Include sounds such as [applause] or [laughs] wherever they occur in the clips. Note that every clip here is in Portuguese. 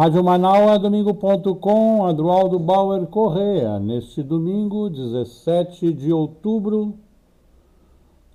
Rádio Manaus, domingo.com, Adroaldo Bauer Correa. Neste domingo, 17 de outubro,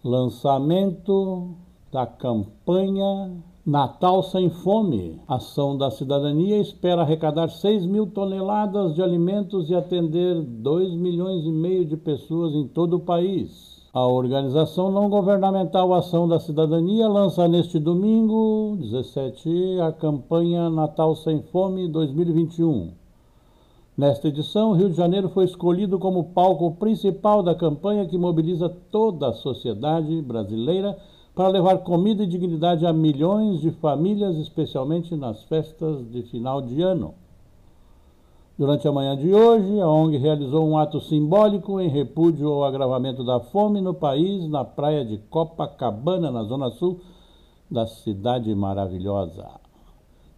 lançamento da campanha Natal Sem Fome. Ação da Cidadania espera arrecadar 6 mil toneladas de alimentos e atender 2 milhões e meio de pessoas em todo o país. A organização não governamental Ação da Cidadania lança neste domingo, 17, a campanha Natal Sem Fome 2021. Nesta edição, Rio de Janeiro foi escolhido como palco principal da campanha que mobiliza toda a sociedade brasileira para levar comida e dignidade a milhões de famílias, especialmente nas festas de final de ano. Durante a manhã de hoje, a ONG realizou um ato simbólico em repúdio ao agravamento da fome no país, na praia de Copacabana, na zona sul da cidade maravilhosa.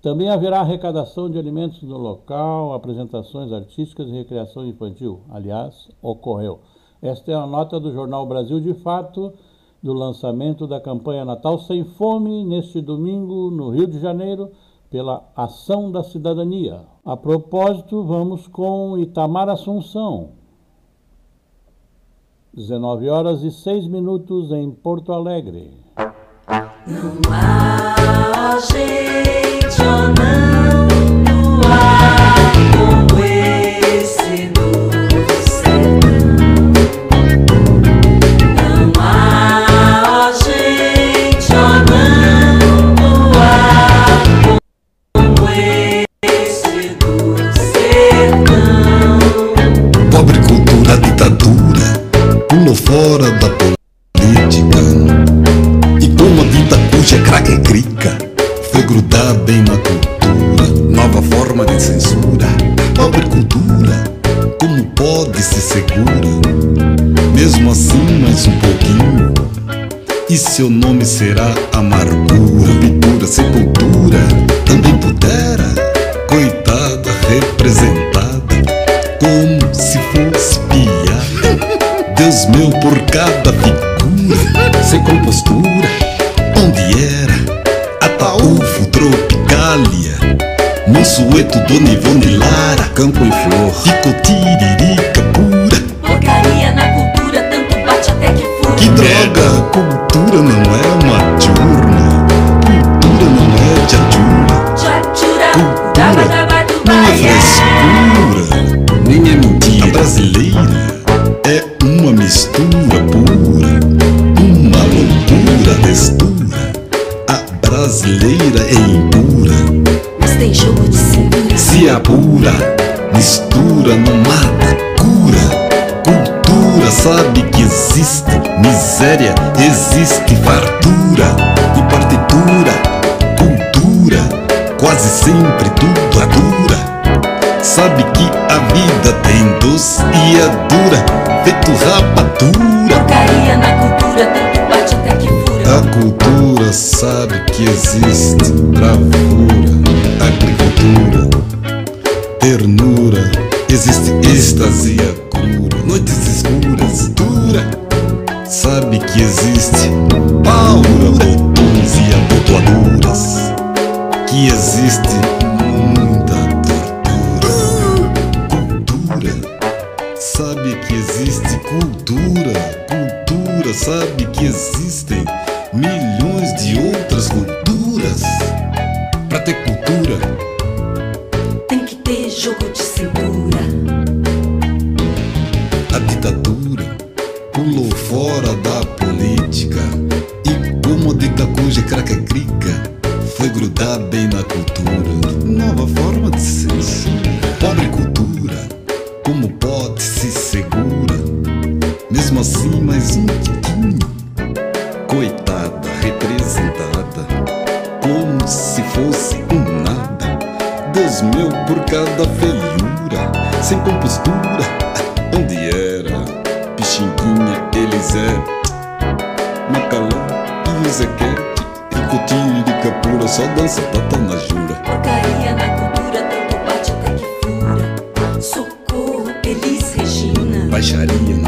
Também haverá arrecadação de alimentos no local, apresentações artísticas e recreação infantil. Aliás, ocorreu. Esta é a nota do jornal Brasil de Fato do lançamento da campanha Natal Sem Fome neste domingo no Rio de Janeiro pela ação da cidadania. A propósito, vamos com Itamar Assunção. 19 horas e 6 minutos em Porto Alegre. Não Monsueto, Dona Ivone Lara, Campo em Flor, Ricotiririca pura. Porcaria na cultura, tanto bate até que fura. Que droga, cultura não é uma diurna, cultura não é de adjura. Tchachura, Cultura Não é frescura, nem é mentira. A brasileira é uma mistura pura, uma loucura textura. A brasileira é impura, tem jogo de cintura. se apura, mistura, não mata, cura. Cultura sabe que existe miséria, existe fartura e partitura. Cultura, quase sempre tudo é dura. Sabe que a vida tem doce e é dura, feito rapadura. Porcaria na cultura, tanto bate até que fura. A cultura sabe que existe bravura, agricultura, ternura, existe êxtase e a cura, noites escuras, dura. Sabe que existe paura, botões e abotoaduras, que existe muita tortura. Cultura sabe que existe cultura. Cultura sabe que existem başarıyım.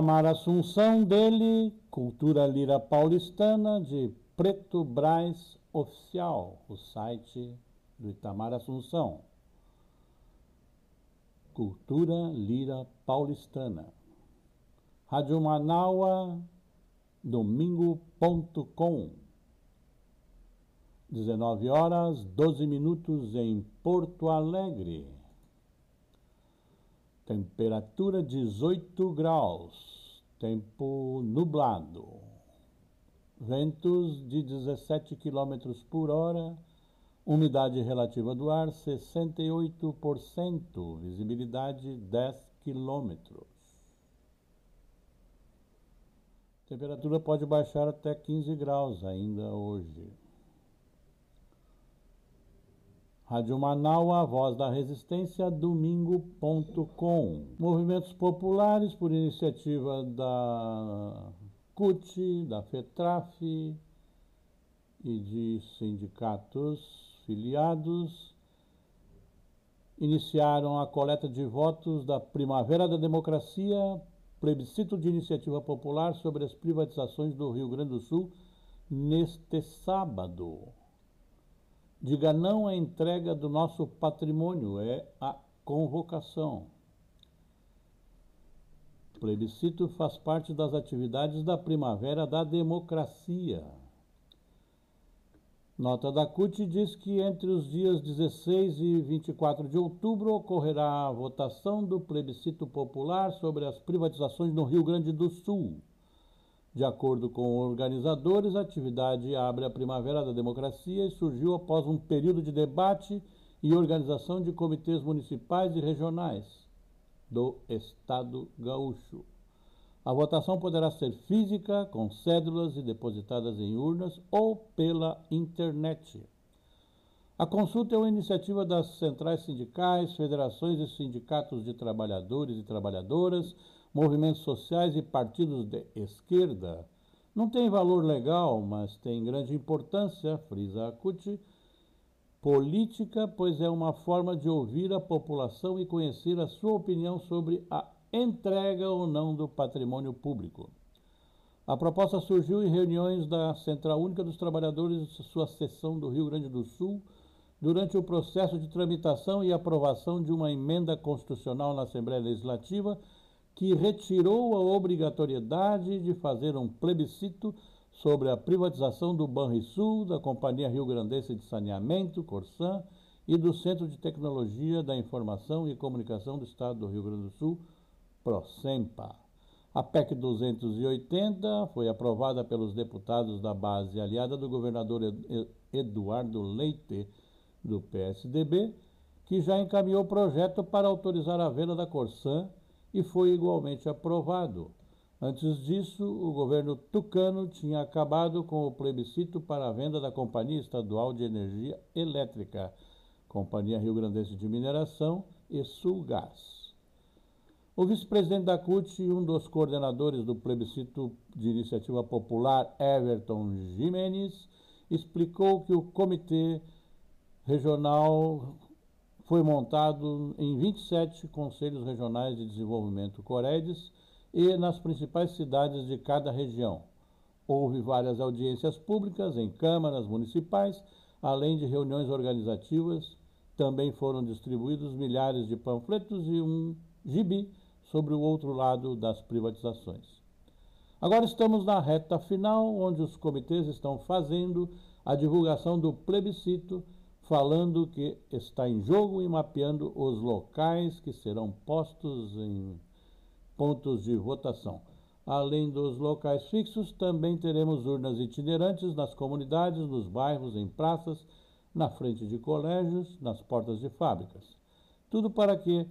Itamar Assunção dele, Cultura Lira Paulistana de Preto Braz Oficial, o site do Itamar Assunção. Cultura Lira Paulistana. Rádio Manaua, domingo.com. 19 horas 12 minutos em Porto Alegre. Temperatura 18 graus. Tempo nublado. Ventos de 17 km por hora. Umidade relativa do ar 68%. Visibilidade 10 km. Temperatura pode baixar até 15 graus ainda hoje. Rádio Manaua, Voz da Resistência, domingo.com. Movimentos populares por iniciativa da CUT, da FETRAF e de sindicatos filiados iniciaram a coleta de votos da Primavera da Democracia, plebiscito de iniciativa popular sobre as privatizações do Rio Grande do Sul neste sábado. Diga não à entrega do nosso patrimônio, é a convocação. O plebiscito faz parte das atividades da Primavera da Democracia. Nota da CUT diz que entre os dias 16 e 24 de outubro ocorrerá a votação do plebiscito popular sobre as privatizações no Rio Grande do Sul. De acordo com organizadores, a atividade abre a Primavera da Democracia e surgiu após um período de debate e organização de comitês municipais e regionais do Estado gaúcho. A votação poderá ser física, com cédulas e depositadas em urnas, ou pela internet. A consulta é uma iniciativa das centrais sindicais, federações e sindicatos de trabalhadores e trabalhadoras, movimentos sociais e partidos de esquerda. Não tem valor legal, mas tem grande importância, frisa a CUT, política, pois é uma forma de ouvir a população e conhecer a sua opinião sobre a entrega ou não do patrimônio público. A proposta surgiu em reuniões da Central Única dos Trabalhadores, sua seção do Rio Grande do Sul, durante o processo de tramitação e aprovação de uma emenda constitucional na Assembleia Legislativa que retirou a obrigatoriedade de fazer um plebiscito sobre a privatização do Banrisul, da Companhia Rio Grandense de Saneamento, Corsan, e do Centro de Tecnologia da Informação e Comunicação do Estado do Rio Grande do Sul, Procempa. A PEC 280 foi aprovada pelos deputados da base aliada do governador Eduardo Leite, do PSDB, que já encaminhou o projeto para autorizar a venda da Corsan e foi igualmente aprovado. Antes disso, o governo tucano tinha acabado com o plebiscito para a venda da Companhia Estadual de Energia Elétrica, Companhia Rio Grandense de Mineração e Sulgás. O vice-presidente da CUT e um dos coordenadores do plebiscito de iniciativa popular, Everton Jimenez, explicou que o comitê regional foi montado em 27 conselhos regionais de desenvolvimento Coredes e nas principais cidades de cada região. Houve várias audiências públicas em câmaras municipais, além de reuniões organizativas. Também foram distribuídos milhares de panfletos e um gibi sobre o outro lado das privatizações. Agora estamos na reta final, onde os comitês estão fazendo a divulgação do plebiscito, falando que está em jogo e mapeando os locais que serão postos em pontos de votação. Além dos locais fixos, também teremos urnas itinerantes nas comunidades, nos bairros, em praças na frente de colégios, nas portas de fábricas. Tudo para que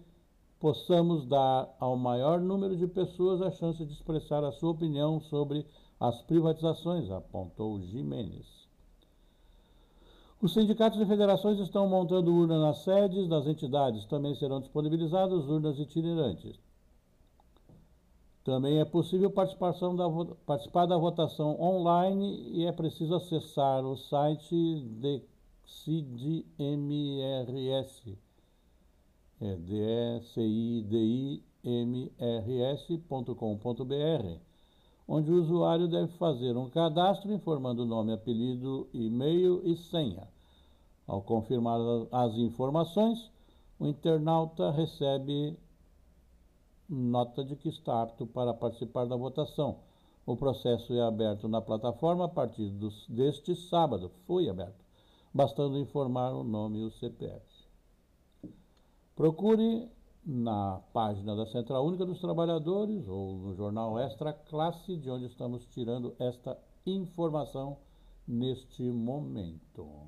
possamos dar ao maior número de pessoas a chance de expressar a sua opinião sobre as privatizações, apontou Jimenez. Os sindicatos e federações estão montando urnas nas sedes das entidades. Também serão disponibilizadas urnas itinerantes. Também é possível participação da, participar da votação online e é preciso acessar o site de CIDMRS, é onde o usuário deve fazer um cadastro informando nome, apelido, e-mail e senha. Ao confirmar as informações, o internauta recebe nota de que está apto para participar da votação. O processo é aberto na plataforma a partir dos, deste sábado. Foi aberto, bastando informar o nome e o CPF. Procure na página da Central Única dos Trabalhadores ou no jornal Extra Classe, de onde estamos tirando esta informação neste momento.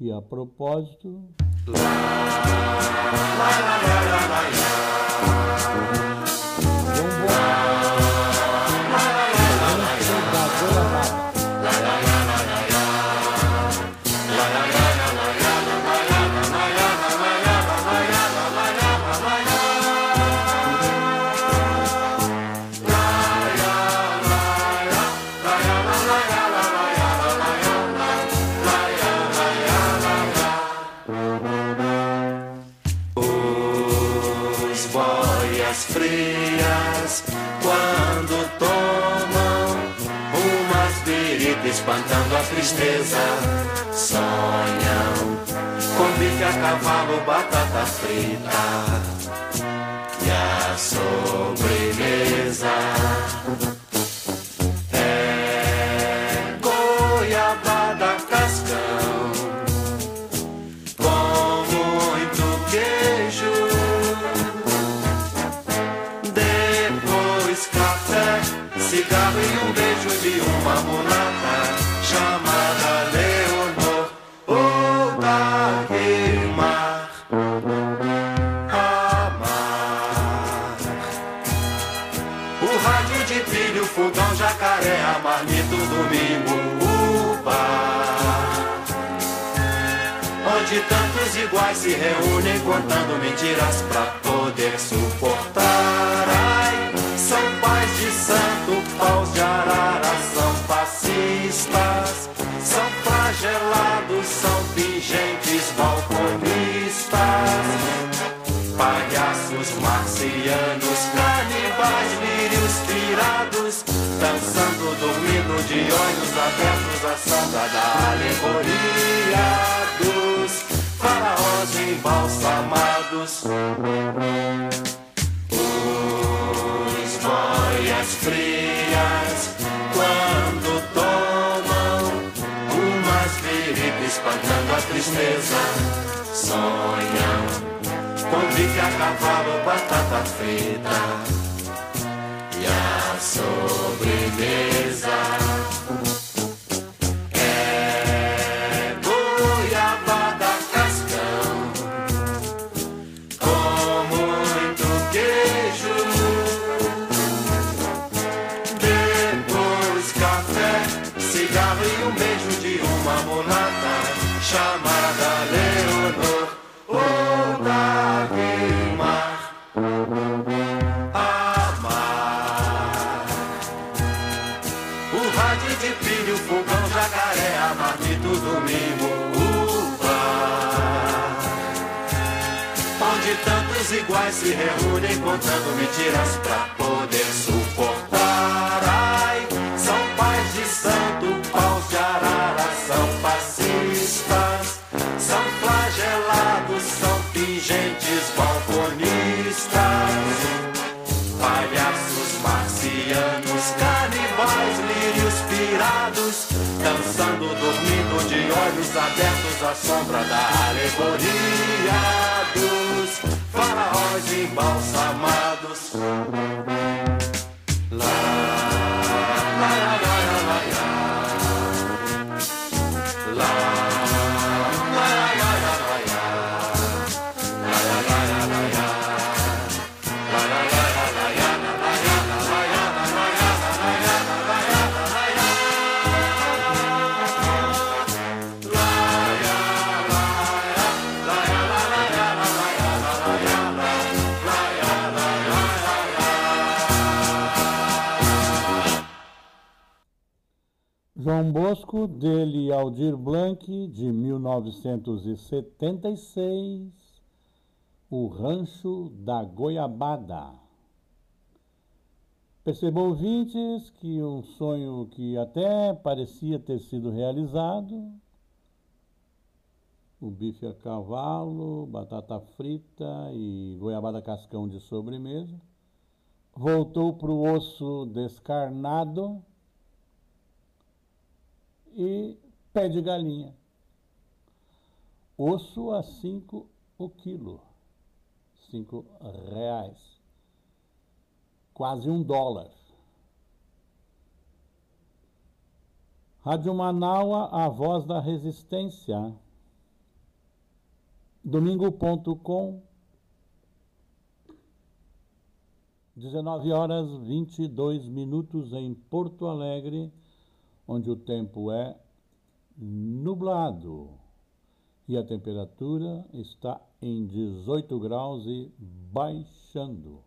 E a propósito. Os tristeza, sonham. Com bife cavalo, batata frita. E a jacaré, a marmita, o domingo, o bar onde tantos iguais se reúnem contando mentiras pra poder suportar. Ai, são pais de santo, paus de arara, são fascistas, são flagelados, são pingentes, balconistas, palhaços marcianos, canibais, pirados, dançando, dormindo de olhos abertos, a samba da alegoria dos faraós embalsamados. Os boias frias, quando tomam umas viritas espantando a tristeza, sonham com bife a cavalo, batata frita sobremesa. Contando mentiras pra poder suportar. Ai, são pais de santo, paus de arara, são fascistas, são flagelados, são pingentes, balconistas palhaços marcianos, canibais, lírios pirados, dançando, dormindo de olhos abertos à sombra da alegoria dos faraós embalsamados. Lá. João Bosco, dele Aldir Blanc, de 1976, O Rancho da Goiabada. Percebam, ouvintes, que um sonho que até parecia ter sido realizado, o bife a cavalo, batata frita e goiabada cascão de sobremesa, voltou para o osso descarnado e pé de galinha. Osso a cinco o quilo, cinco reais, quase um dólar. Rádio Manaua, a voz da resistência. Domingo.com, 19 horas 22 minutos em Porto Alegre onde o tempo é nublado e a temperatura está em 18 graus e baixando.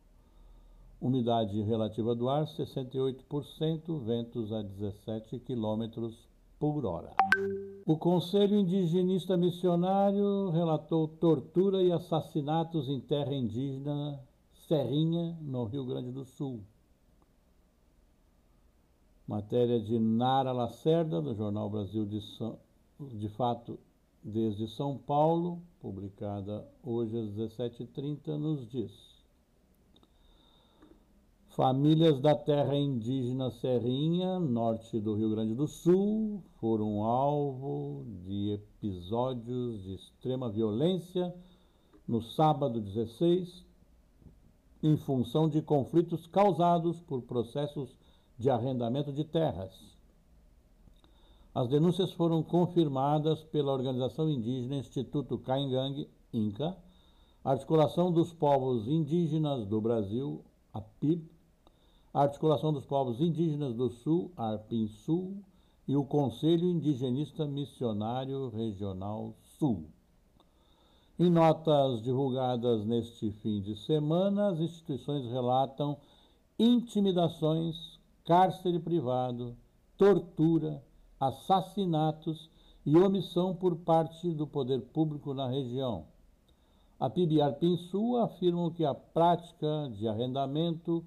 Umidade relativa do ar 68%, ventos a 17 km por hora. O Conselho Indigenista Missionário relatou tortura e assassinatos em terra indígena Serrinha, no Rio Grande do Sul. Matéria de Nara Lacerda, do Jornal Brasil de, São, de Fato desde São Paulo, publicada hoje às 17h30, nos diz. Famílias da terra indígena Serrinha, norte do Rio Grande do Sul, foram alvo de episódios de extrema violência no sábado 16, em função de conflitos causados por processos de arrendamento de terras. As denúncias foram confirmadas pela organização indígena Instituto Caingang, INCA, Articulação dos Povos Indígenas do Brasil, a PIB, Articulação dos Povos Indígenas do Sul, ARPIN-Sul, e o Conselho Indigenista Missionário Regional Sul. Em notas divulgadas neste fim de semana, as instituições relatam intimidações, cárcere privado, tortura, assassinatos e omissão por parte do poder público na região. A PIB afirma que a prática de arrendamento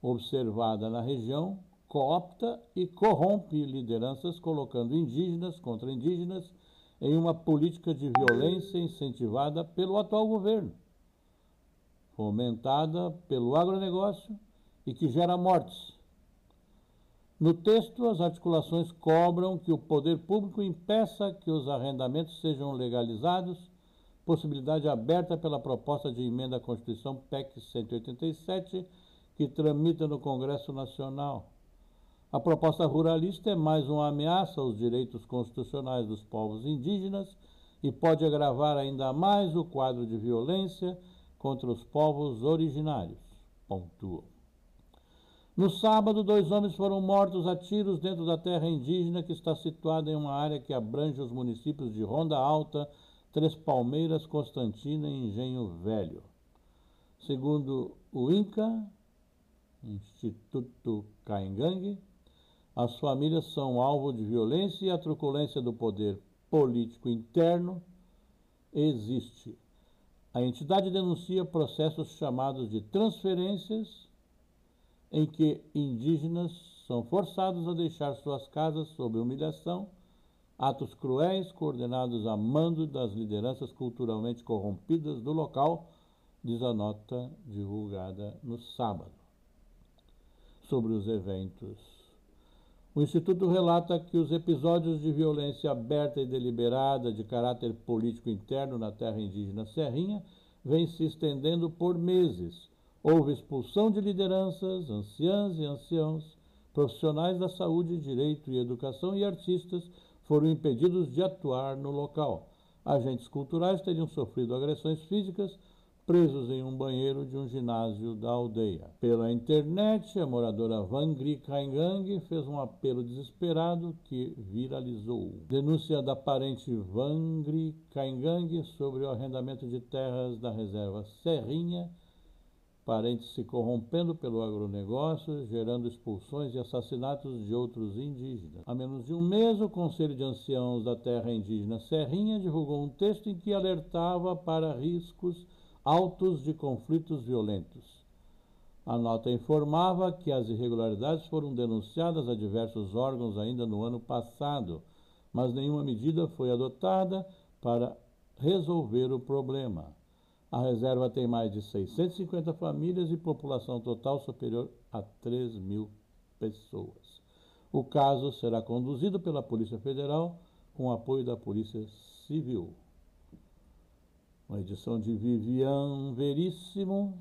observada na região coopta e corrompe lideranças, colocando indígenas contra indígenas em uma política de violência incentivada pelo atual governo, fomentada pelo agronegócio e que gera mortes, no texto, as articulações cobram que o poder público impeça que os arrendamentos sejam legalizados, possibilidade aberta pela proposta de emenda à Constituição PEC 187, que tramita no Congresso Nacional. A proposta ruralista é mais uma ameaça aos direitos constitucionais dos povos indígenas e pode agravar ainda mais o quadro de violência contra os povos originários. Pontuou. No sábado, dois homens foram mortos a tiros dentro da terra indígena que está situada em uma área que abrange os municípios de Ronda Alta, Três Palmeiras, Constantina e Engenho Velho. Segundo o INCA, Instituto Caingangue, as famílias são alvo de violência e a truculência do poder político interno existe. A entidade denuncia processos chamados de transferências em que indígenas são forçados a deixar suas casas sob humilhação, atos cruéis coordenados a mando das lideranças culturalmente corrompidas do local, diz a nota divulgada no sábado. Sobre os eventos. O Instituto relata que os episódios de violência aberta e deliberada de caráter político interno na terra indígena Serrinha vêm se estendendo por meses Houve expulsão de lideranças, anciãs e anciãos, Profissionais da saúde, direito e educação e artistas foram impedidos de atuar no local. Agentes culturais teriam sofrido agressões físicas presos em um banheiro de um ginásio da aldeia. Pela internet, a moradora Vangri Kaingang fez um apelo desesperado que viralizou. Denúncia da parente Vangri Kaingang sobre o arrendamento de terras da reserva Serrinha parentes se corrompendo pelo agronegócio, gerando expulsões e assassinatos de outros indígenas. Há menos de um mês, o Conselho de Anciãos da Terra Indígena Serrinha divulgou um texto em que alertava para riscos altos de conflitos violentos. A nota informava que as irregularidades foram denunciadas a diversos órgãos ainda no ano passado, mas nenhuma medida foi adotada para resolver o problema. A reserva tem mais de 650 famílias e população total superior a 3 mil pessoas. O caso será conduzido pela Polícia Federal com apoio da Polícia Civil. Uma edição de Vivian Veríssimo,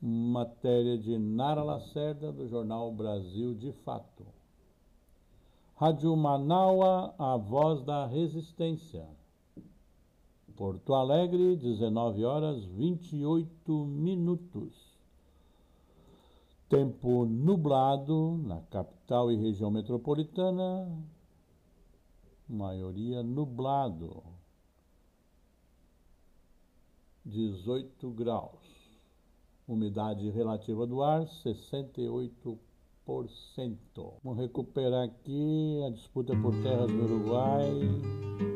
matéria de Nara Lacerda, do jornal Brasil de Fato. Rádio Manaua, a voz da resistência. Porto Alegre, 19 horas 28 minutos. Tempo nublado na capital e região metropolitana, maioria nublado. 18 graus. Umidade relativa do ar, 68%. Vamos recuperar aqui a disputa por terras no Uruguai.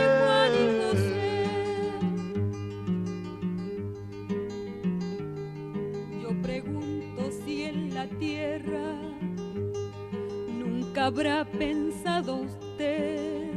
habrá pensado usted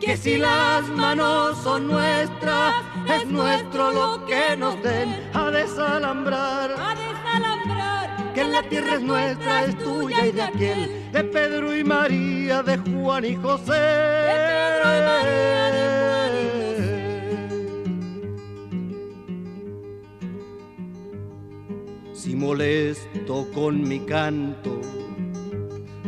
Que si las manos son nuestras, es nuestro lo que nos den. A desalambrar, a desalambrar, que la tierra es nuestra, es tuya y de aquel, de Pedro y María, de Juan y José. de Pedro y María, de Juan y José. Si molesto con mi canto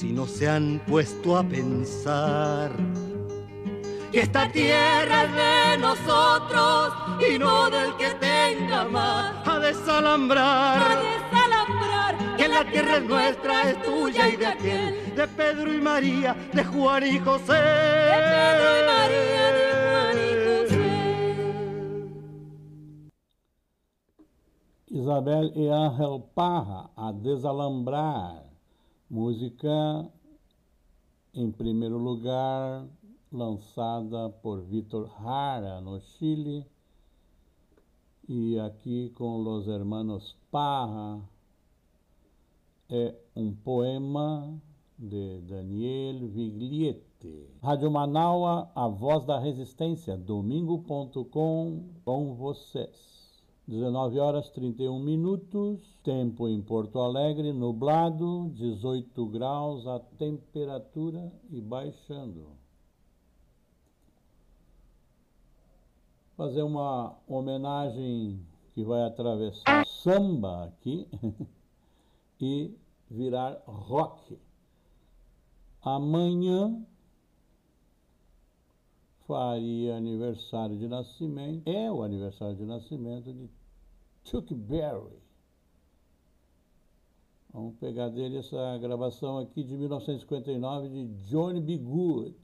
si no se han puesto a pensar que esta tierra es de nosotros y no del que tenga más. A desalambrar, que la tierra es nuestra, es tuya y de aquel, de Pedro y María, de Juan y José. de Pedro y María, de Juan y José. Isabel e Ángel Parra, a Desalambrar. Música, em primeiro lugar, lançada por Vitor Jara, no Chile. E aqui com Los Hermanos Parra, é um poema de Daniel Vigliete. Rádio Manaua, a voz da resistência, domingo.com, com vocês. 19 horas 31 minutos, tempo em Porto Alegre, nublado, 18 graus a temperatura e baixando. Fazer uma homenagem que vai atravessar samba aqui [laughs] e virar rock. Amanhã faria aniversário de nascimento, é o aniversário de nascimento de Chuck Berry. Vamos pegar dele essa gravação aqui de 1959 de Johnny B. Good.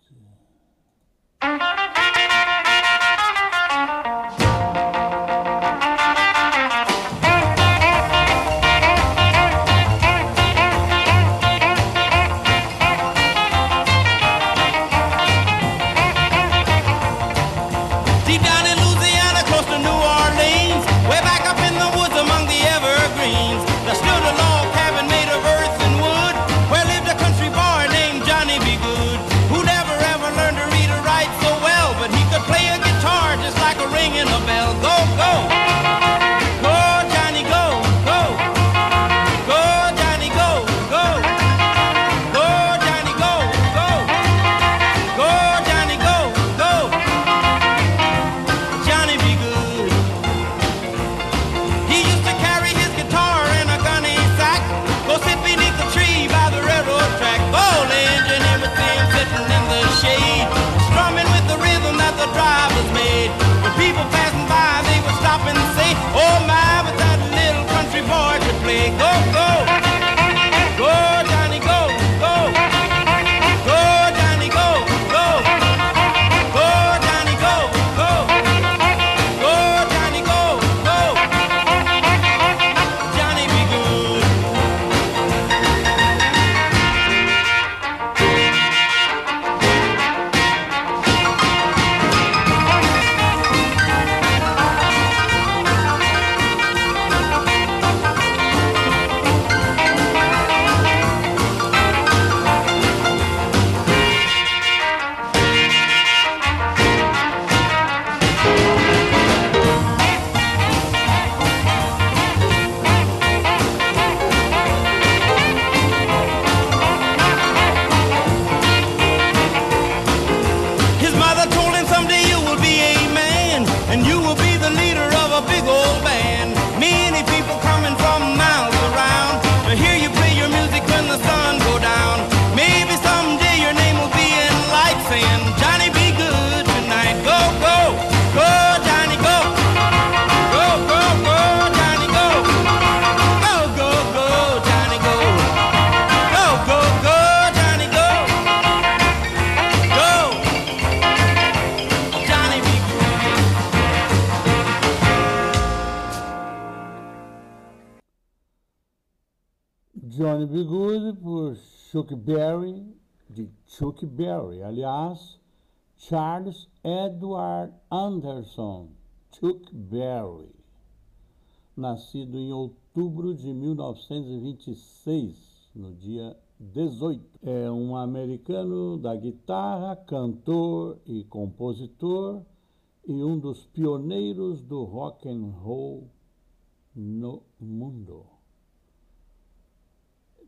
Chuck Berry, de Chuck Berry. Aliás, Charles Edward Anderson, Chuck Berry, nascido em outubro de 1926, no dia 18. É um americano da guitarra, cantor e compositor e um dos pioneiros do rock and roll no mundo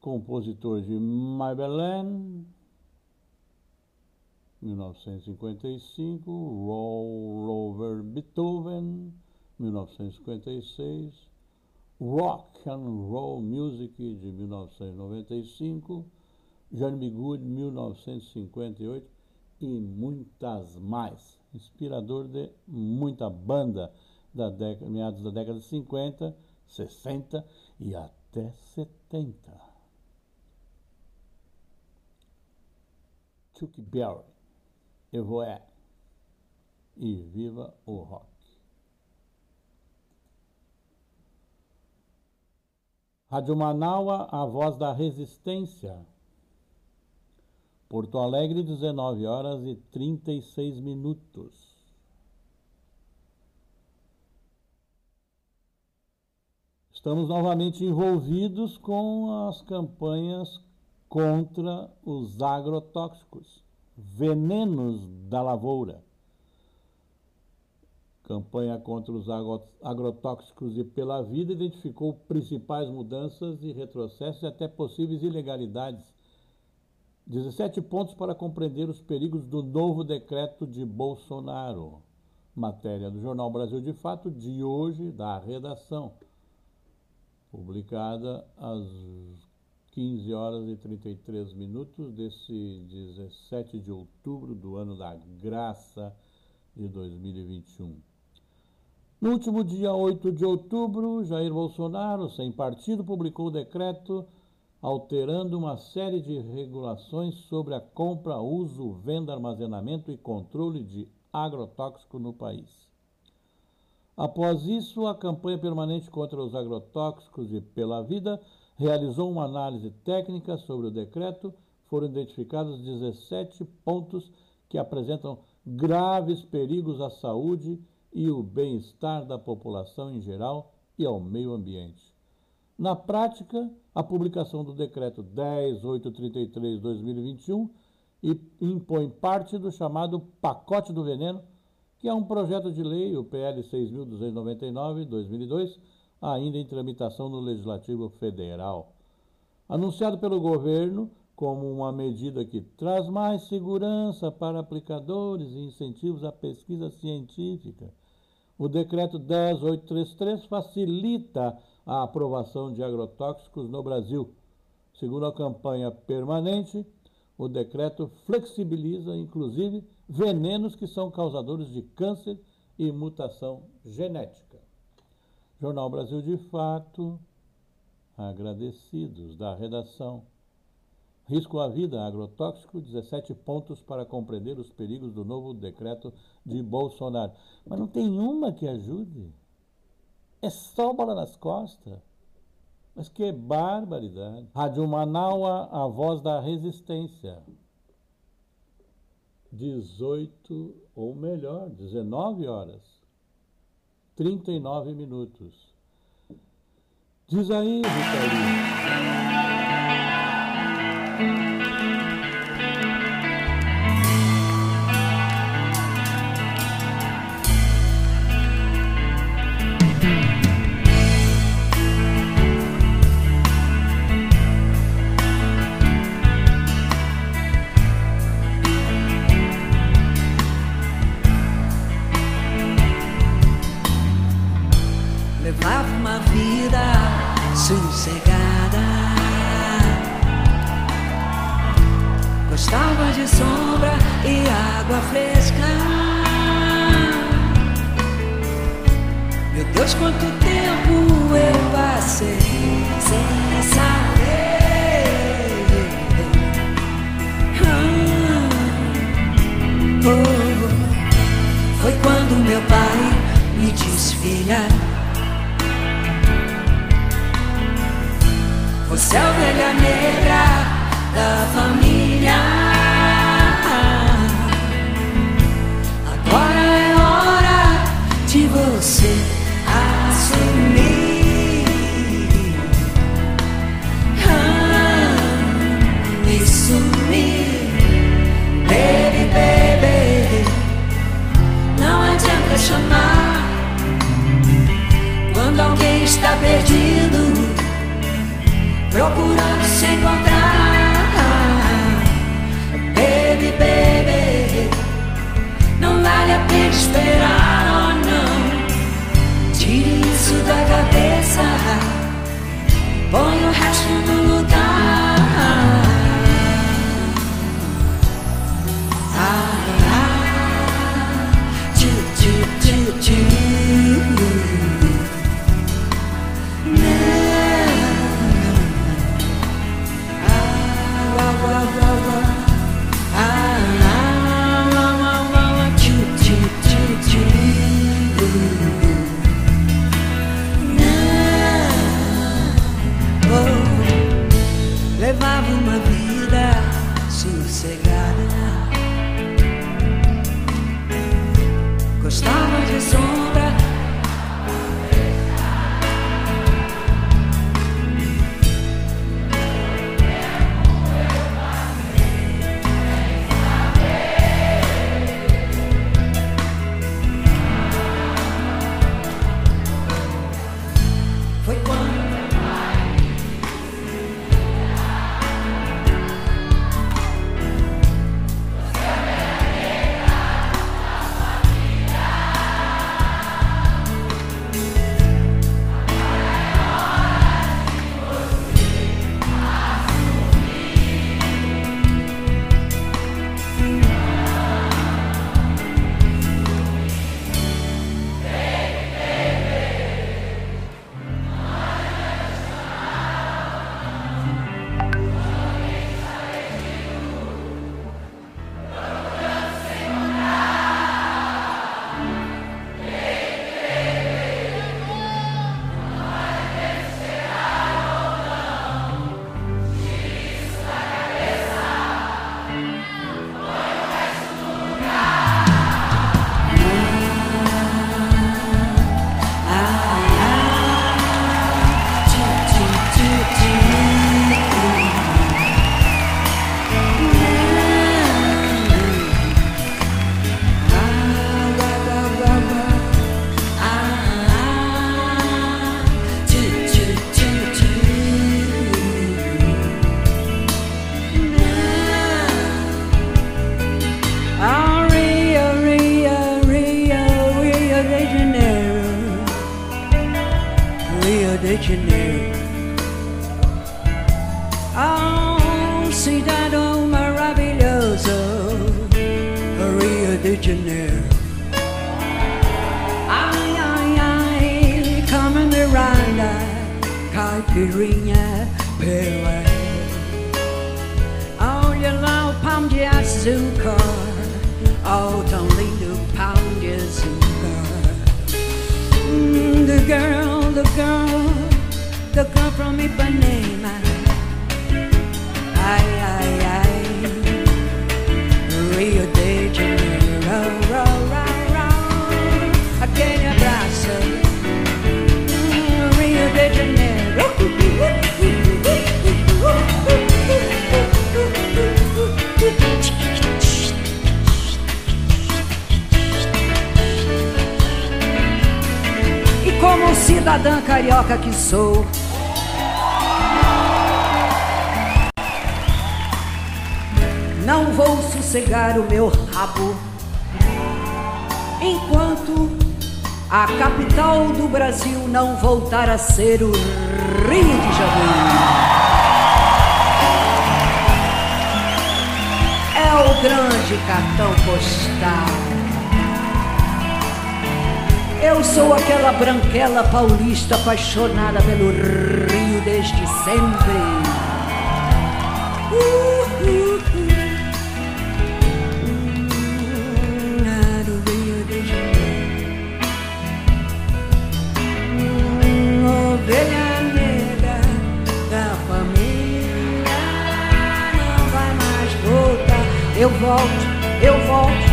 compositor de Maybelline, 1955, Roll Rover Beethoven, 1956, Rock and Roll Music de 1995, Johnny. Good, 1958 e muitas mais. Inspirador de muita banda da década, meados da década de 50, 60 e até 70. Chuck Berry, Evoé e Viva o Rock. Rádio Manaua, a voz da resistência. Porto Alegre, 19 horas e 36 minutos. Estamos novamente envolvidos com as campanhas contra os agrotóxicos, venenos da lavoura. Campanha contra os agro- agrotóxicos e pela vida identificou principais mudanças e retrocessos e até possíveis ilegalidades. 17 pontos para compreender os perigos do novo decreto de Bolsonaro. Matéria do Jornal Brasil de Fato de hoje, da redação, publicada às 15 horas e 33 minutos desse 17 de outubro do ano da graça de 2021. No último dia 8 de outubro, Jair Bolsonaro, sem partido, publicou o decreto alterando uma série de regulações sobre a compra, uso, venda, armazenamento e controle de agrotóxico no país. Após isso, a campanha permanente contra os agrotóxicos e pela vida realizou uma análise técnica sobre o decreto. Foram identificados 17 pontos que apresentam graves perigos à saúde e o bem-estar da população em geral e ao meio ambiente. Na prática, a publicação do decreto 10833/2021 impõe parte do chamado pacote do veneno, que é um projeto de lei, o PL 6299/2002, ainda em tramitação no Legislativo Federal. Anunciado pelo governo como uma medida que traz mais segurança para aplicadores e incentivos à pesquisa científica, o decreto 10833 facilita a aprovação de agrotóxicos no Brasil. Segundo a campanha permanente, o decreto flexibiliza, inclusive, venenos que são causadores de câncer e mutação genética. Jornal Brasil de Fato, agradecidos da redação. Risco à vida agrotóxico, 17 pontos para compreender os perigos do novo decreto de Bolsonaro. Mas não tem uma que ajude. É só bola nas costas. Mas que barbaridade. Rádio Manaua, a voz da resistência. 18, ou melhor, 19 horas. 39 minutos. Diz aí, Vitorino. Cidadã carioca que sou, não vou sossegar o meu rabo enquanto a capital do Brasil não voltar a ser o Rio de Janeiro. É o grande cartão postal. Eu sou aquela branquela paulista apaixonada pelo Rio desde sempre. Uh, uh, uh. Ovelha negra da família não vai mais voltar. Eu volto, eu volto.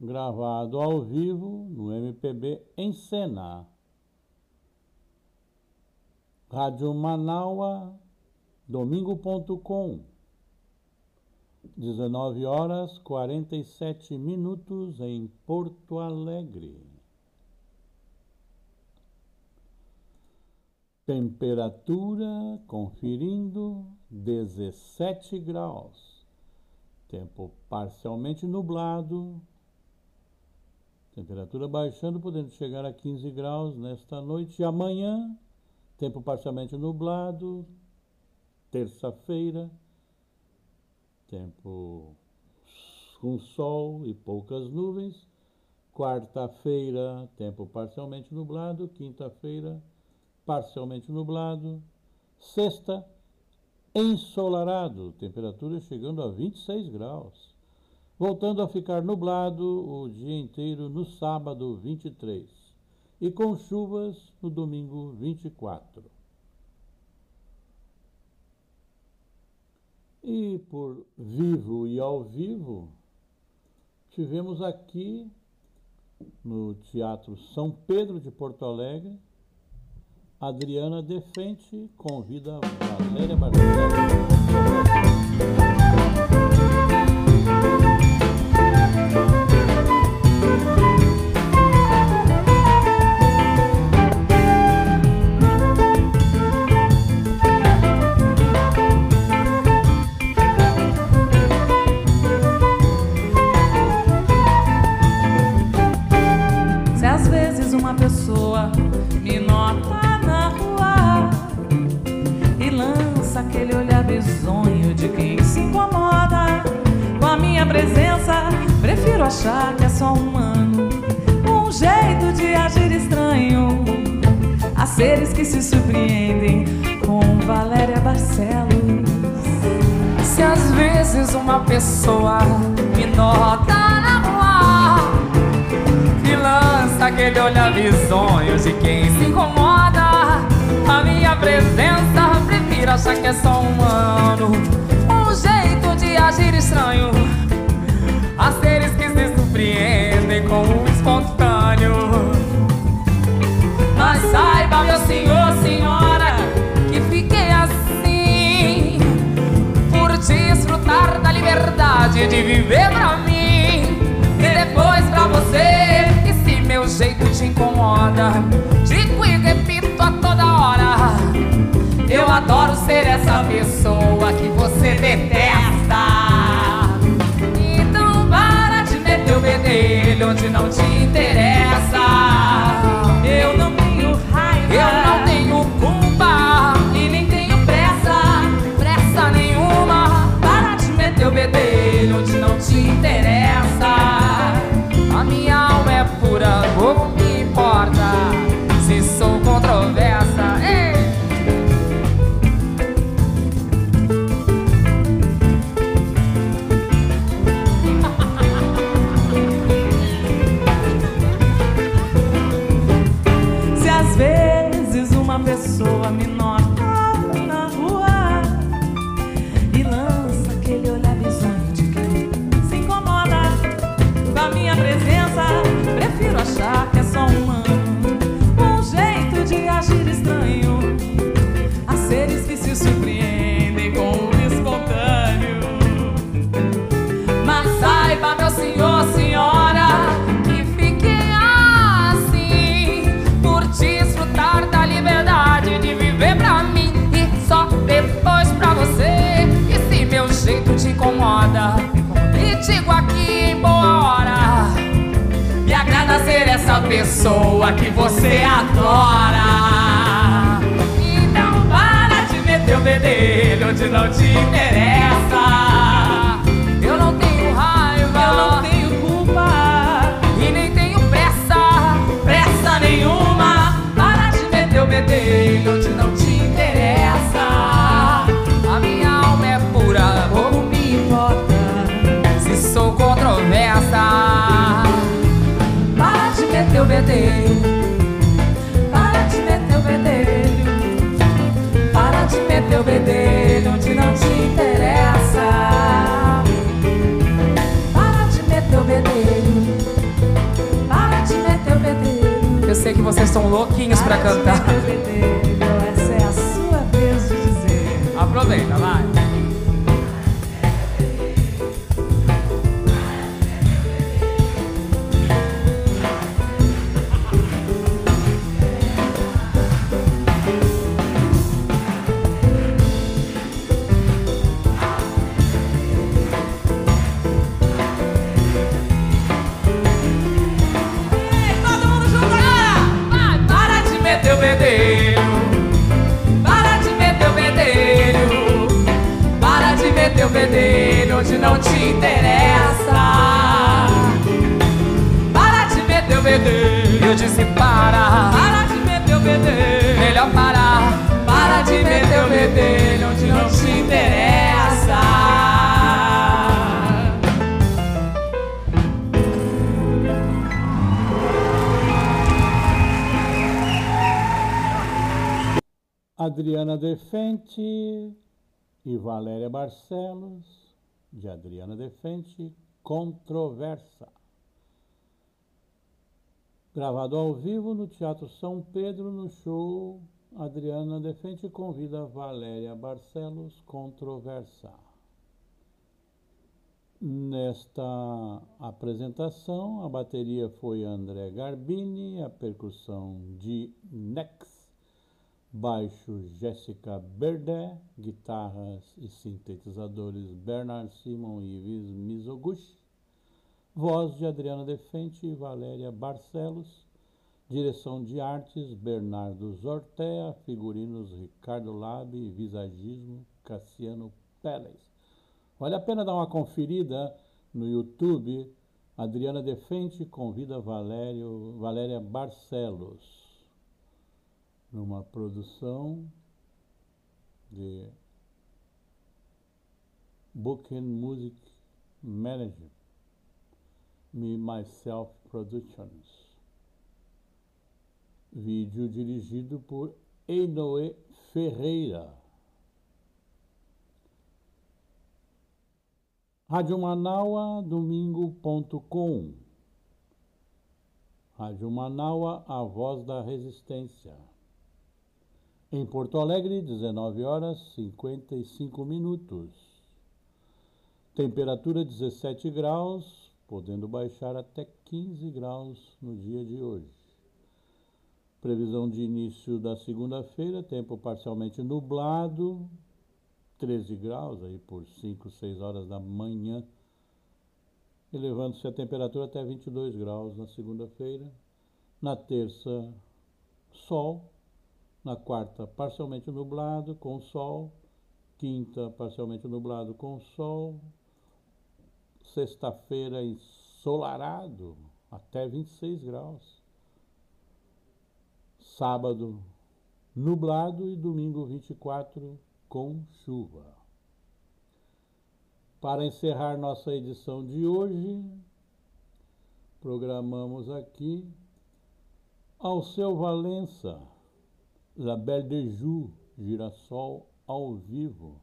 Gravado ao vivo no MPB em cena. Rádio Manaua, domingo.com, 19 horas 47 minutos em Porto Alegre. Temperatura conferindo 17 graus. Tempo parcialmente nublado. Temperatura baixando, podendo chegar a 15 graus nesta noite. E amanhã, tempo parcialmente nublado. Terça-feira, tempo com sol e poucas nuvens. Quarta-feira, tempo parcialmente nublado. Quinta-feira, parcialmente nublado. Sexta, ensolarado, temperatura chegando a 26 graus. Voltando a ficar nublado o dia inteiro no sábado 23 e com chuvas no domingo 24. E por vivo e ao vivo, tivemos aqui no Teatro São Pedro de Porto Alegre, Adriana Defente convida Valéria Barcelos. Com Valéria Barcelos. Se às vezes uma pessoa me nota na rua e lança aquele olhar bizonho de quem se incomoda. A minha presença, prefiro achar que é só humano. Um jeito de agir estranho. Viver pra mim e depois pra você. E se meu jeito te incomoda, digo e repito a toda hora. Eu adoro ser essa pessoa que você detesta. Aqui em boa hora, me agrada ser essa pessoa que você adora. Então para de meter o bedelho onde não te interessa. Sei que vocês são louquinhos pra cantar. Essa é a sua vez de dizer. Aproveita, vai. Defente e Valéria Barcelos, de Adriana Defente, Controversa. Gravado ao vivo no Teatro São Pedro, no show Adriana Defente convida Valéria Barcelos, Controversa. Nesta apresentação, a bateria foi André Garbini, a percussão de Nex, baixo Jéssica Berdé, guitarras e sintetizadores Bernard Simon e Ives Mizoguchi, voz de Adriana Defente e Valéria Barcelos, direção de artes Bernardo Zortea, figurinos Ricardo Labi, visagismo Cassiano Pérez. Vale a pena dar uma conferida no YouTube. Adriana Defente convida Valério, Valéria Barcelos numa produção de Book and Music Manager, Me Myself Productions. Vídeo dirigido por Einoe Ferreira. Rádio Manaua, domingo.com. Rádio Manaua, a voz da resistência. Em Porto Alegre, 19 horas 55 minutos. Temperatura 17 graus, podendo baixar até 15 graus no dia de hoje. Previsão de início da segunda-feira, tempo parcialmente nublado, 13 graus aí por 5, 6 horas da manhã, elevando-se a temperatura até 22 graus na segunda-feira. Na terça, sol. Na quarta, parcialmente nublado com sol. Quinta, parcialmente nublado com sol. Sexta-feira, ensolarado até 26 graus. Sábado, nublado e domingo 24 com chuva. Para encerrar nossa edição de hoje, programamos aqui Alceu Valença, La Belle de Joux, Girassol ao vivo.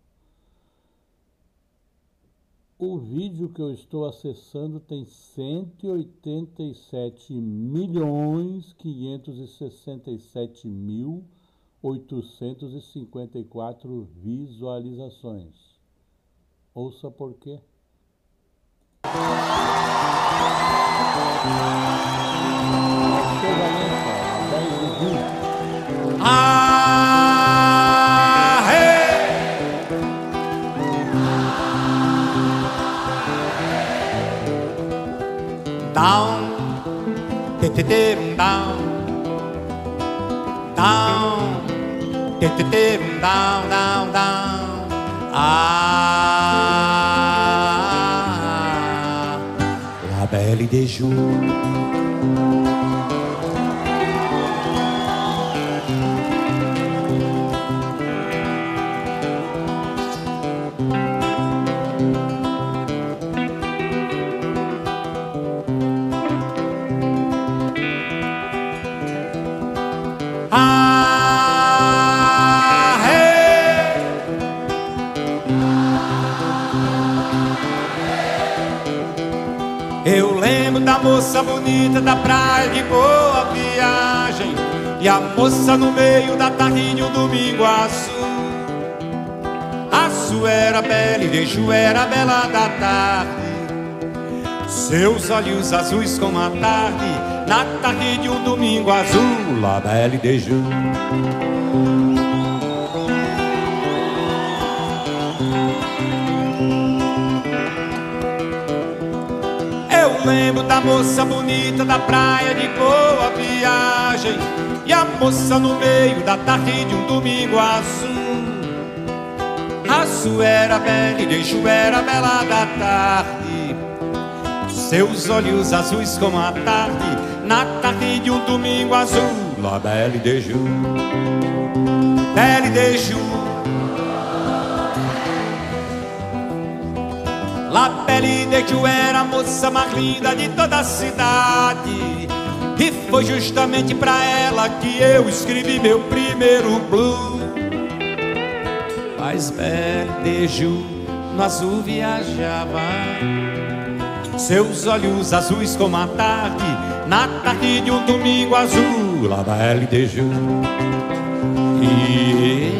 O vídeo que eu estou acessando tem 187 milhões 567 mil 854 visualizações. Ouça por quê. Ah, te te te down, down, te te te down, down, down. Ah, la belle des jours. Eu lembro da moça bonita da praia de boa viagem E a moça no meio da tarde de um domingo azul. Azul era bela e Deju era bela da tarde. Seus olhos azuis como a tarde Na tarde de um domingo azul La belle e Deju da moça bonita da praia de boa viagem. E a moça no meio da tarde de um domingo azul. Azul era bela e Deju era bela da tarde. Seus olhos azuis como a tarde Na tarde de um domingo azul. La belle e Deju Belle e Deju La Belle de Ju era a moça mais linda de toda a cidade. E foi justamente pra ela que eu escrevi meu primeiro blues. Mas Beldeju no azul viajava. Seus olhos azuis como a tarde Na tarde de um domingo azul Lá da Beldeju E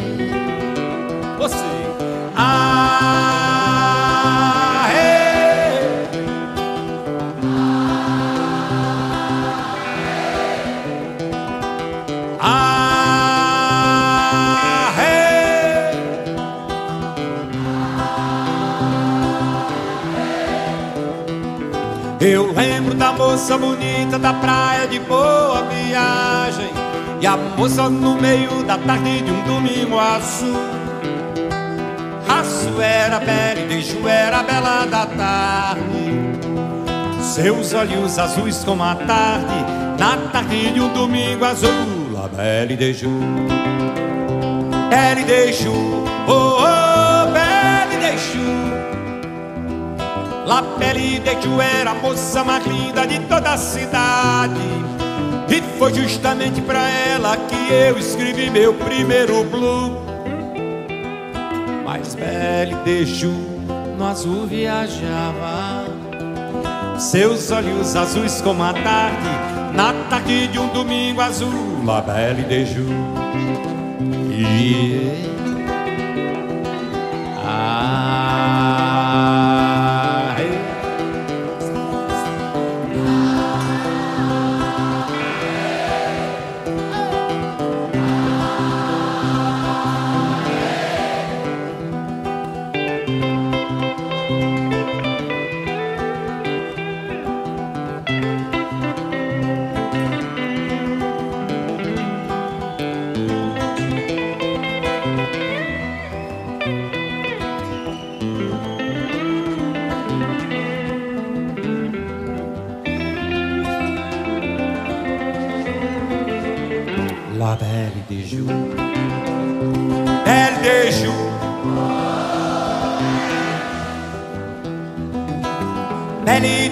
moça bonita da praia de boa viagem. E a moça no meio da tarde de um domingo azul. Aço era bela e beijo era bela da tarde. Seus olhos azuis como a tarde Na tarde de um domingo azul. La belle de jour Belle de jour Oh, oh, La Belle de Ju era a moça mais linda de toda a cidade. E foi justamente pra ela que eu escrevi meu primeiro blues Mas Belle de Ju no azul viajava. Seus olhos azuis como a tarde Na tarde de um domingo azul. La Belle de Ju. E... Ah,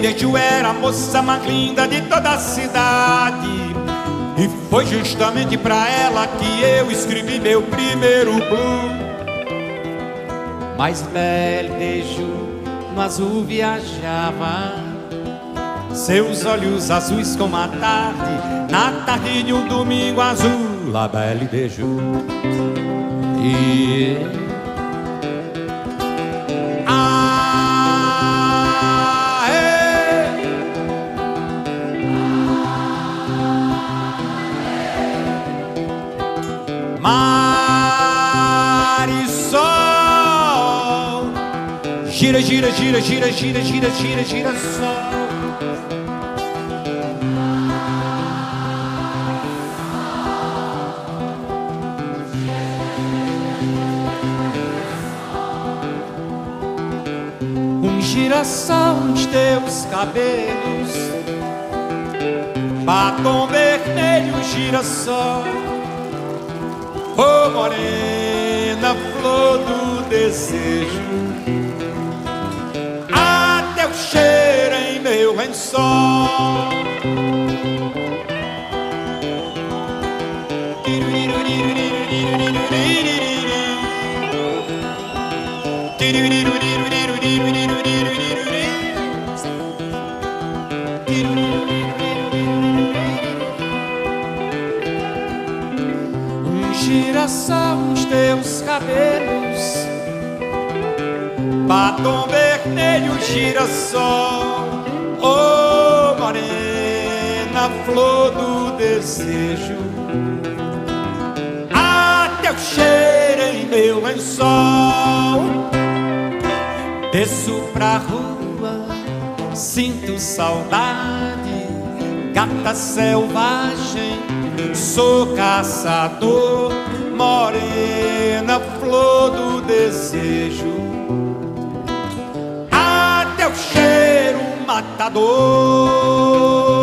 Belle de Ju era a moça mais linda de toda a cidade. E foi justamente pra ela que eu escrevi meu primeiro blues de Ju no azul viajava. Seus olhos azuis como a tarde Na tarde de um domingo azul. La Belle de E... Marisol Gira, gira, gira, gira, gira, gira, gira, gira, sol. Um girassol nos teus cabelos. Batom vermelho, girassol Oh morena, flor do desejo Ah, teu cheiro em meu lençol teus cabelos Batom vermelho, girassol Oh, morena, flor do desejo. Ah, teu cheiro em meu lençol Desço pra rua, sinto saudade Gata selvagem, sou caçador Morena, flor do desejo. Ah, teu cheiro matador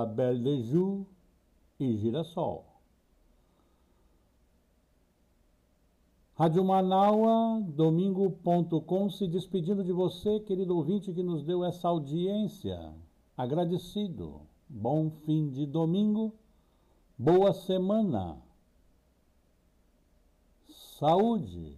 La Belle de Joux e Girassol. Rádio Manaua, domingo.com, se despedindo de você, querido ouvinte que nos deu essa audiência. Agradecido. Bom fim de domingo. Boa semana. Saúde.